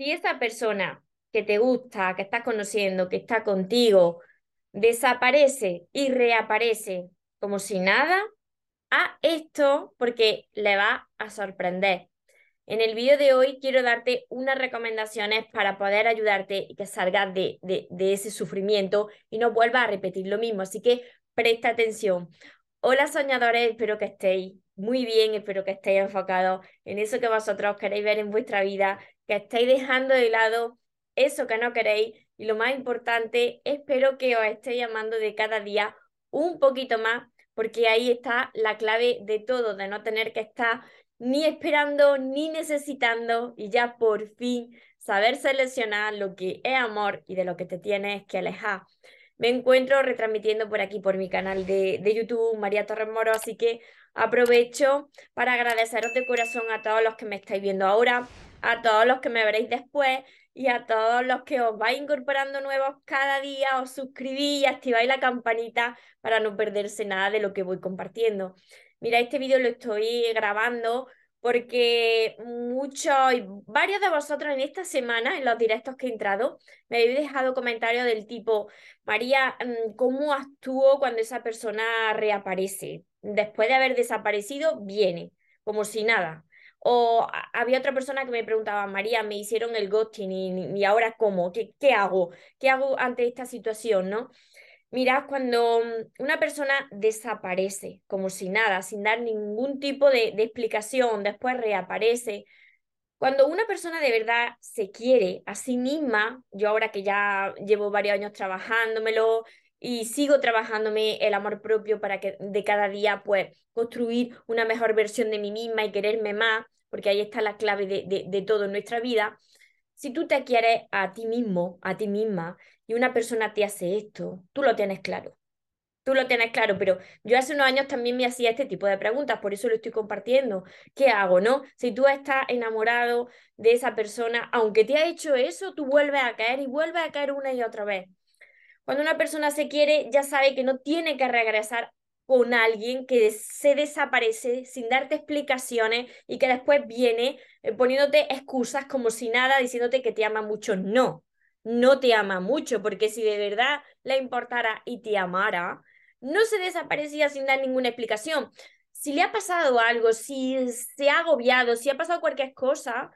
Si esa persona que te gusta, que estás conociendo, que está contigo, desaparece y reaparece como si nada, a esto porque le va a sorprender. En el vídeo de hoy quiero darte unas recomendaciones para poder ayudarte y que salgas de, de, de ese sufrimiento y no vuelvas a repetir lo mismo. Así que presta atención. Hola soñadores, espero que estéis muy bien, espero que estéis enfocados en eso que vosotros queréis ver en vuestra vida, que estéis dejando de lado eso que no queréis y lo más importante, espero que os estéis llamando de cada día un poquito más, porque ahí está la clave de todo, de no tener que estar ni esperando ni necesitando y ya por fin saber seleccionar lo que es amor y de lo que te tienes que alejar. Me encuentro retransmitiendo por aquí, por mi canal de, de YouTube, María Torres Moro, así que aprovecho para agradeceros de corazón a todos los que me estáis viendo ahora, a todos los que me veréis después y a todos los que os vais incorporando nuevos cada día, os suscribís y activáis la campanita para no perderse nada de lo que voy compartiendo. Mira, este vídeo lo estoy grabando porque muchos, varios de vosotros en esta semana, en los directos que he entrado, me habéis dejado comentarios del tipo, María, mm, ¿cómo actúo cuando esa persona reaparece? Después de haber desaparecido, viene, como si nada. O había otra persona que me preguntaba, María, me hicieron el ghosting y, ahora cómo, ¿Qué, ¿qué hago? ¿Qué hago ante esta situación? ¿no? Mira, cuando mm, una persona desaparece como si nada, sin dar ningún tipo de, de explicación, después reaparece, cuando una persona de verdad se quiere a sí misma, yo ahora que ya llevo varios años trabajándomelo y sigo trabajándome el amor propio para que de cada día pues construir una mejor versión de mí misma y quererme más, porque ahí está la clave de, de, todo en nuestra vida. Si tú te quieres a ti mismo, a ti misma, y una persona te hace esto, tú lo tienes claro. Tú lo tienes claro, pero yo hace unos años también me hacía este tipo de preguntas, por eso lo estoy compartiendo. ¿Qué hago, no? Si tú estás enamorado de esa persona, aunque te ha hecho eso, tú vuelves a caer y vuelves a caer una y otra vez. Cuando una persona se quiere, ya sabe que no tiene que regresar con alguien que se desaparece sin darte explicaciones y que después viene eh, poniéndote excusas como si nada, diciéndote que te ama mucho. No, no te ama mucho, porque si de verdad le importara y te amara, no se desaparecía sin dar ninguna explicación. Si le ha pasado algo, si se ha agobiado, si ha pasado cualquier cosa,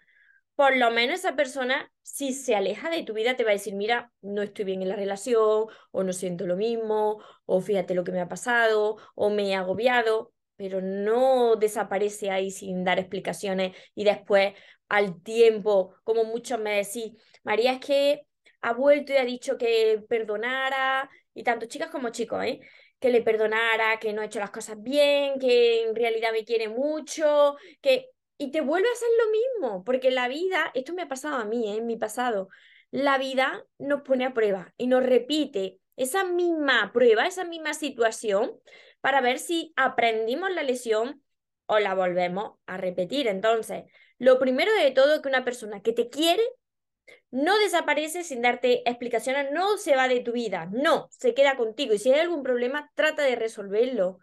por lo menos esa persona, si se aleja de tu vida, te va a decir, mira, no estoy bien en la relación, o no siento lo mismo, o fíjate lo que me ha pasado, o me he agobiado, pero no desaparece ahí sin dar explicaciones y después al tiempo, como muchos me decís, María es que ha vuelto y ha dicho que perdonara, y tanto chicas como chicos, ¿eh? que le perdonara, que no ha hecho las cosas bien, que en realidad me quiere mucho, que y te vuelve a hacer lo mismo, porque la vida, esto me ha pasado a mí, ¿eh? en mi pasado, la vida nos pone a prueba y nos repite esa misma prueba, esa misma situación, para ver si aprendimos la lección o la volvemos a repetir. Entonces, lo primero de todo es que una persona que te quiere no desaparece sin darte explicaciones, no se va de tu vida, no, se queda contigo y si hay algún problema, trata de resolverlo.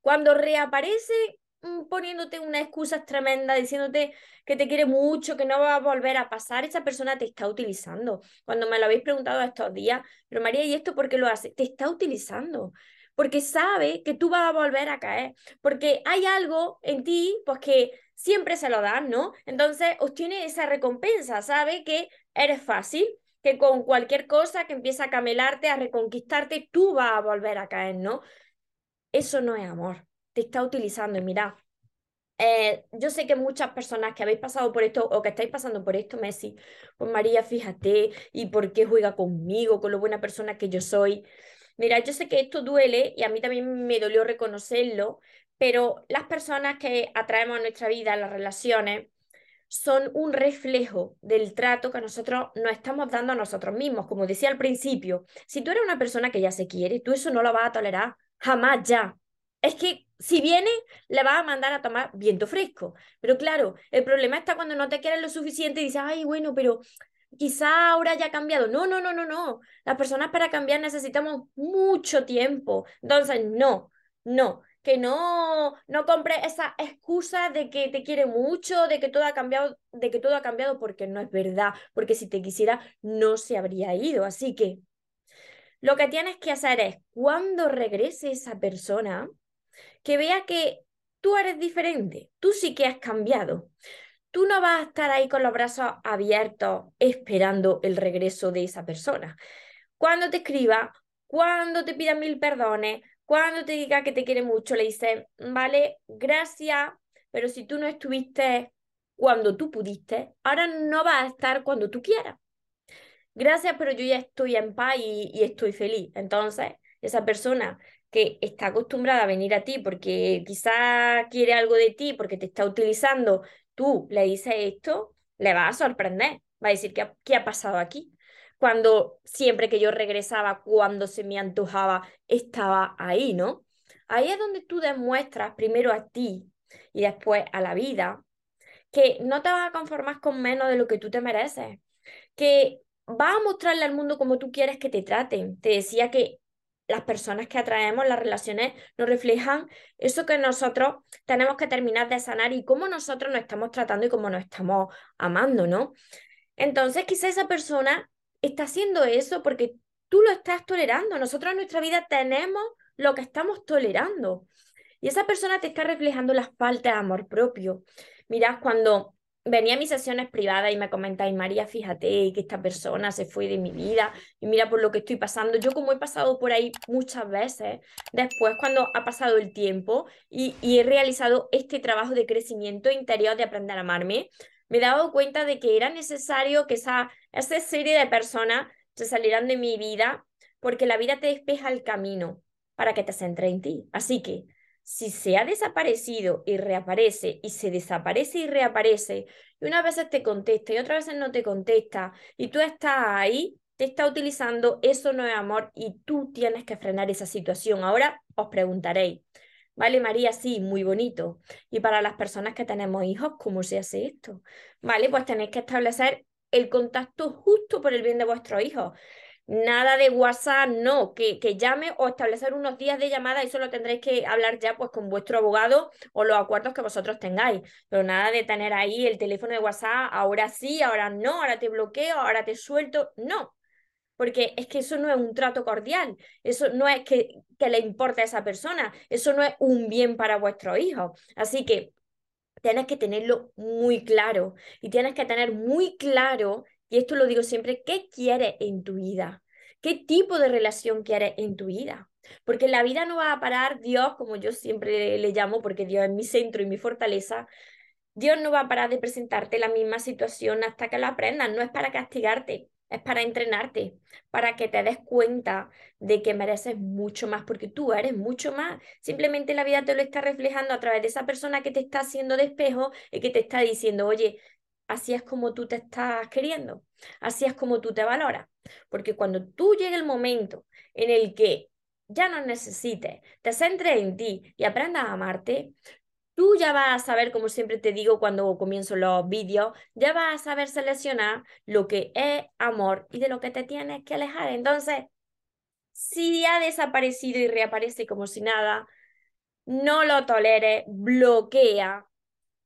Cuando reaparece, poniéndote una excusa tremenda, diciéndote que te quiere mucho, que no va a volver a pasar, esa persona te está utilizando. Cuando me lo habéis preguntado estos días, pero María, ¿y esto por qué lo hace? Te está utilizando, porque sabe que tú vas a volver a caer, porque hay algo en ti, pues que siempre se lo dan, ¿no? Entonces obtiene esa recompensa, sabe que eres fácil, que con cualquier cosa que empieza a camelarte, a reconquistarte, tú vas a volver a caer, ¿no? Eso no es amor te está utilizando. Y mira, eh, yo sé que muchas personas que habéis pasado por esto o que estáis pasando por esto Messi, pues María, fíjate, ¿y por qué juega conmigo, con lo buena persona que yo soy? Mira, yo sé que esto duele y a mí también me dolió reconocerlo, pero las personas que atraemos a nuestra vida, las relaciones, son un reflejo del trato que nosotros nos estamos dando a nosotros mismos. Como decía al principio, si tú eres una persona que ya se quiere, tú eso no lo vas a tolerar, jamás ya. Es que si viene, le vas a mandar a tomar viento fresco. Pero claro, el problema está cuando no te quieres lo suficiente y dices, ay, bueno, pero quizá ahora ya ha cambiado. No, no, no, no, no. Las personas para cambiar necesitamos mucho tiempo. Entonces, no, no. que no, no compres esa excusa de que te quiere mucho, de que todo ha cambiado, de que todo ha cambiado, porque no es verdad, porque si te quisiera no se habría ido. Así que lo que tienes que hacer es, cuando regrese esa persona, que vea que tú eres diferente, tú sí que has cambiado. Tú no vas a estar ahí con los brazos abiertos esperando el regreso de esa persona. Cuando te escriba, cuando te pida mil perdones, cuando te diga que te quiere mucho, le dices, vale, gracias, pero si tú no estuviste cuando tú pudiste, ahora no vas a estar cuando tú quieras. Gracias, pero yo ya estoy en paz y, y estoy feliz. Entonces, esa persona que está acostumbrada a venir a ti porque quizá quiere algo de ti, porque te está utilizando, tú le dices esto, le va a sorprender, va a decir, ¿qué qué ha pasado aquí? cuando siempre que yo regresaba, cuando se me antojaba, estaba ahí, ¿no? Ahí es donde tú demuestras primero a ti y después a la vida que no te vas a conformar con menos de lo que tú te mereces, que vas a mostrarle al mundo como tú quieres que te traten. Te decía que las personas que atraemos, las relaciones, nos reflejan eso que nosotros tenemos que terminar de sanar y cómo nosotros nos estamos tratando y cómo nos estamos amando, ¿no? Entonces, quizá esa persona está haciendo eso porque tú lo estás tolerando. Nosotros en nuestra vida tenemos lo que estamos tolerando. Y esa persona te está reflejando la falta de amor propio. Mirad, cuando venía a mis sesiones privadas y me comentáis, María, fíjate que esta persona se fue de mi vida y mira por lo que estoy pasando. Yo como he pasado por ahí muchas veces, después cuando ha pasado el tiempo y, he realizado este trabajo de crecimiento interior de aprender a amarme, me he dado cuenta de que era necesario que esa, esa serie de personas se salieran de mi vida porque la vida te despeja el camino para que te centre en ti. Así que si se ha desaparecido y reaparece y se desaparece y reaparece y una vez te contesta y otra vez no te contesta y tú estás ahí, te está utilizando, eso no es amor y tú tienes que frenar esa situación. Ahora os preguntaréis, Vale, María, sí, muy bonito. Y para las personas que tenemos hijos, ¿cómo se hace esto? Vale, pues tenéis que establecer el contacto justo por el bien de vuestros hijos. Nada de WhatsApp, no, que, que llame o establecer unos días de llamada y solo tendréis que hablar ya pues con vuestro abogado o los acuerdos que vosotros tengáis. Pero nada de tener ahí el teléfono de WhatsApp, ahora sí, ahora no, ahora te bloqueo, ahora te suelto. No, porque es que eso no es un trato cordial, eso no es que, que le importe a esa persona, eso no es un bien para vuestros hijos. Así que tienes que tenerlo muy claro y tienes que tener muy claro, y esto lo digo siempre, qué quieres en tu vida, qué tipo de relación quieres en tu vida. Porque la vida no va a parar, Dios, como yo siempre le llamo, porque Dios es mi centro y mi fortaleza, Dios no va a parar de presentarte la misma situación hasta que la aprendas, no es para castigarte, es para entrenarte, para que te des cuenta de que mereces mucho más, porque tú eres mucho más. Simplemente la vida te lo está reflejando a través de esa persona que te está haciendo de espejo y que te está diciendo, oye, así es como tú te estás queriendo, así es como tú te valoras. Porque cuando tú llegue el momento en el que ya no necesites, te centres en ti y aprendas a amarte, Tú ya vas a saber, como siempre te digo cuando comienzo los vídeos, ya vas a saber seleccionar lo que es amor y de lo que te tienes que alejar. Entonces, si ha desaparecido y reaparece como si nada, no lo toleres, bloquea,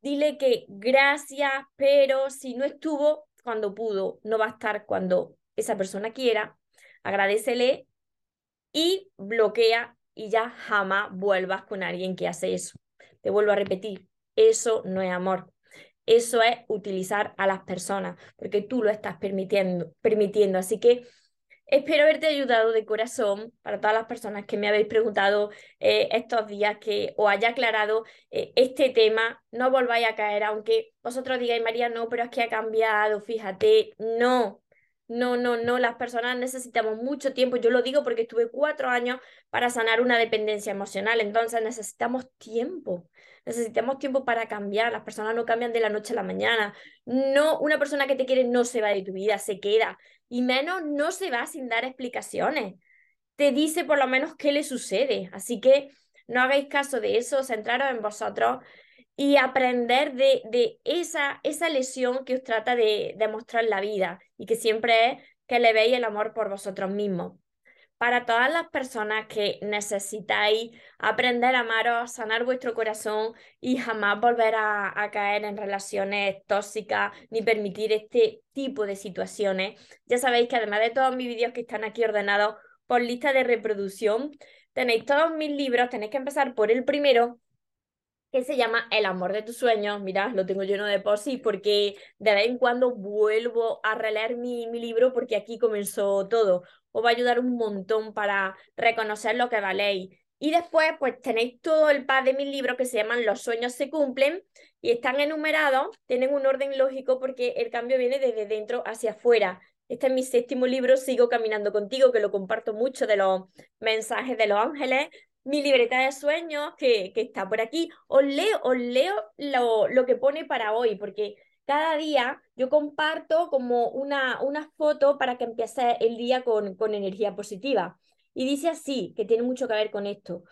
dile que gracias, pero si no estuvo cuando pudo, no va a estar cuando esa persona quiera, agradecele y bloquea y ya jamás vuelvas con alguien que hace eso. Te vuelvo a repetir, eso no es amor. Eso es utilizar a las personas, porque tú lo estás permitiendo. permitiendo. Así que espero haberte ayudado de corazón para todas las personas que me habéis preguntado eh, estos días, que os haya aclarado eh, este tema. No volváis a caer, aunque vosotros digáis, María, no, pero es que ha cambiado, fíjate. No, no, no, no, las personas necesitamos mucho tiempo. Yo lo digo porque estuve cuatro años para sanar una dependencia emocional, entonces necesitamos tiempo. Necesitamos tiempo para cambiar. Las personas no cambian de la noche a la mañana. No, una persona que te quiere no se va de tu vida, se queda. Y menos no se va sin dar explicaciones. Te dice por lo menos qué le sucede. Así que no hagáis caso de eso, centraros en vosotros y aprender de, de esa, esa lesión que os trata de, de mostrar la vida y que siempre es que le veis el amor por vosotros mismos. para todas las personas que necesitáis aprender a amaros, sanar vuestro corazón y jamás volver a, a, caer en relaciones tóxicas ni permitir este tipo de situaciones. Ya sabéis que además de todos mis vídeos que están aquí ordenados por lista de reproducción, tenéis todos mis libros, tenéis que empezar por el primero, que se llama El amor de tus sueños. Mirad, lo tengo lleno de posis porque de vez en cuando vuelvo a releer mi, mi libro porque aquí comenzó todo. Os va a ayudar un montón para reconocer lo que valéis. Y después, pues tenéis todo el par de mis libros que se llaman Los sueños se cumplen y están enumerados, tienen un orden lógico porque el cambio viene desde dentro hacia afuera. Este es mi séptimo libro, Sigo Caminando Contigo, que lo comparto mucho de los mensajes de los ángeles mi libreta de sueños que, que está por aquí. Os leo, os leo lo, lo, que pone para hoy, porque cada día yo comparto como una, foto para que empiece el día con, con energía positiva. Y dice así, que tiene mucho que ver con esto.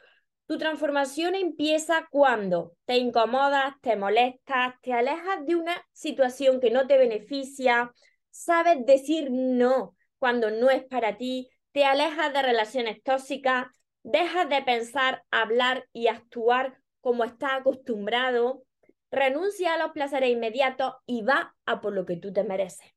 Tu transformación empieza cuando te incomodas, te molestas, te alejas de una situación que no te beneficia, sabes decir no cuando no es para ti, te alejas de relaciones tóxicas, Deja de pensar, hablar y actuar como está acostumbrado. Renuncia a los placeres inmediatos y va a por lo que tú te mereces.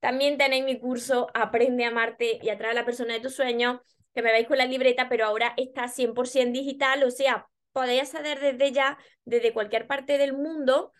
También tenéis mi curso Aprende a amarte y atraer a la persona de tus sueños, que me veis con la libreta, pero ahora está 100% digital, o sea, podéis acceder desde ya, desde cualquier parte del mundo,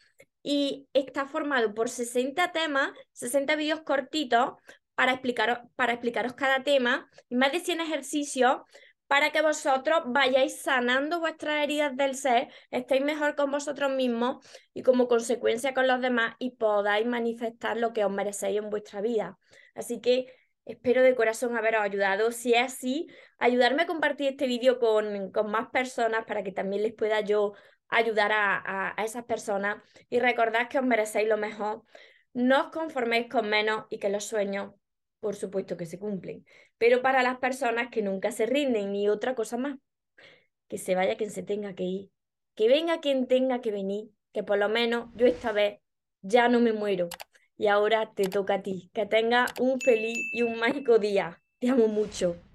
y está formado por 60 temas, 60 vídeos cortitos para explicaros, para explicaros cada tema y más de 100 ejercicios para que vosotros vayáis sanando vuestras heridas del ser, estéis mejor con vosotros mismos y como consecuencia con los demás y podáis manifestar lo que os merecéis en vuestra vida. Así que espero de corazón haberos ayudado. Si es así, ayudarme a compartir este vídeo con, con más personas para que también les pueda yo ayudar a, a, a esas personas y recordad que os merecéis lo mejor. No os conforméis con menos y que los sueños por supuesto que se cumplen, pero para las personas que nunca se rinden ni otra cosa más, que se vaya quien se tenga que ir, que venga quien tenga que venir, que por lo menos yo esta vez ya no me muero. Y ahora te toca a ti, que tenga un feliz y un mágico día. Te amo mucho.